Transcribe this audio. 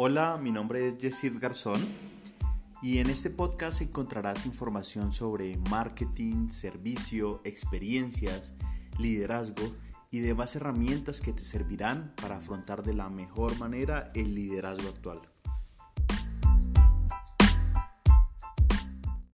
Hola, mi nombre es Yesid Garzón y en este podcast encontrarás información sobre marketing, servicio, experiencias, liderazgo y demás herramientas que te servirán para afrontar de la mejor manera el liderazgo actual.